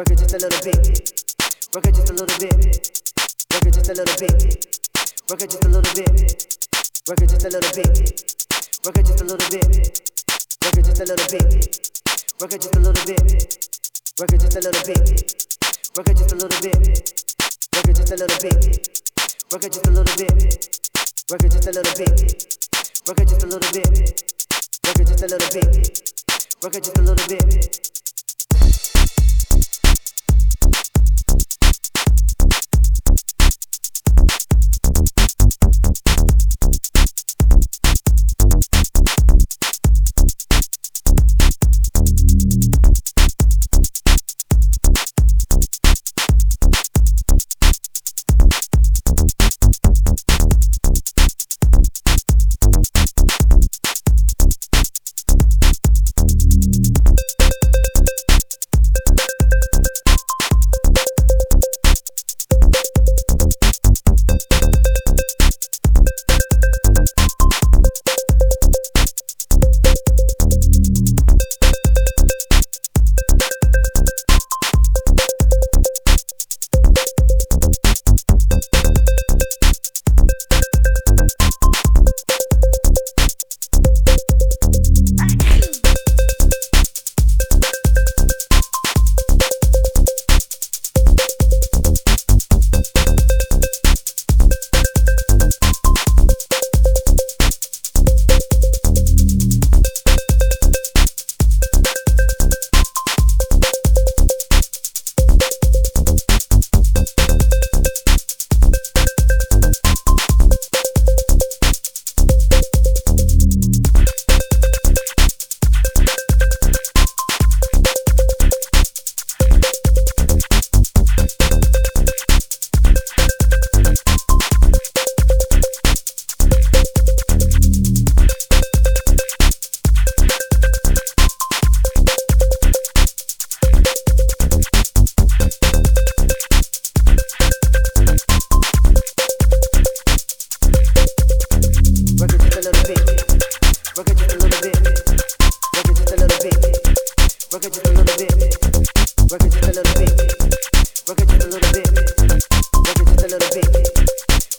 Work it just a little bit. Work it just a little bit. Work it just a little bit. Work it just a little bit. Work it just a little bit. Work it just a little bit. Work it just a little bit. Work it just a little bit. Work it just a little bit. Work it just a little bit. Work it just a little bit. Work it just a little bit. Work it just a little bit. Work it just a little bit. Work it just a little bit. Work it just a little bit.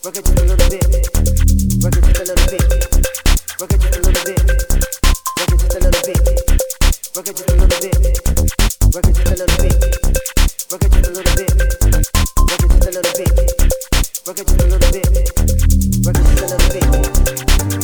Work it just a little bit. Work it just a little bit. Work it just a little bit. Work it just a little bit. Work it just a little bit. Work it just a little bit. Work it just a little bit. Work it just a little bit. Work it just a little bit.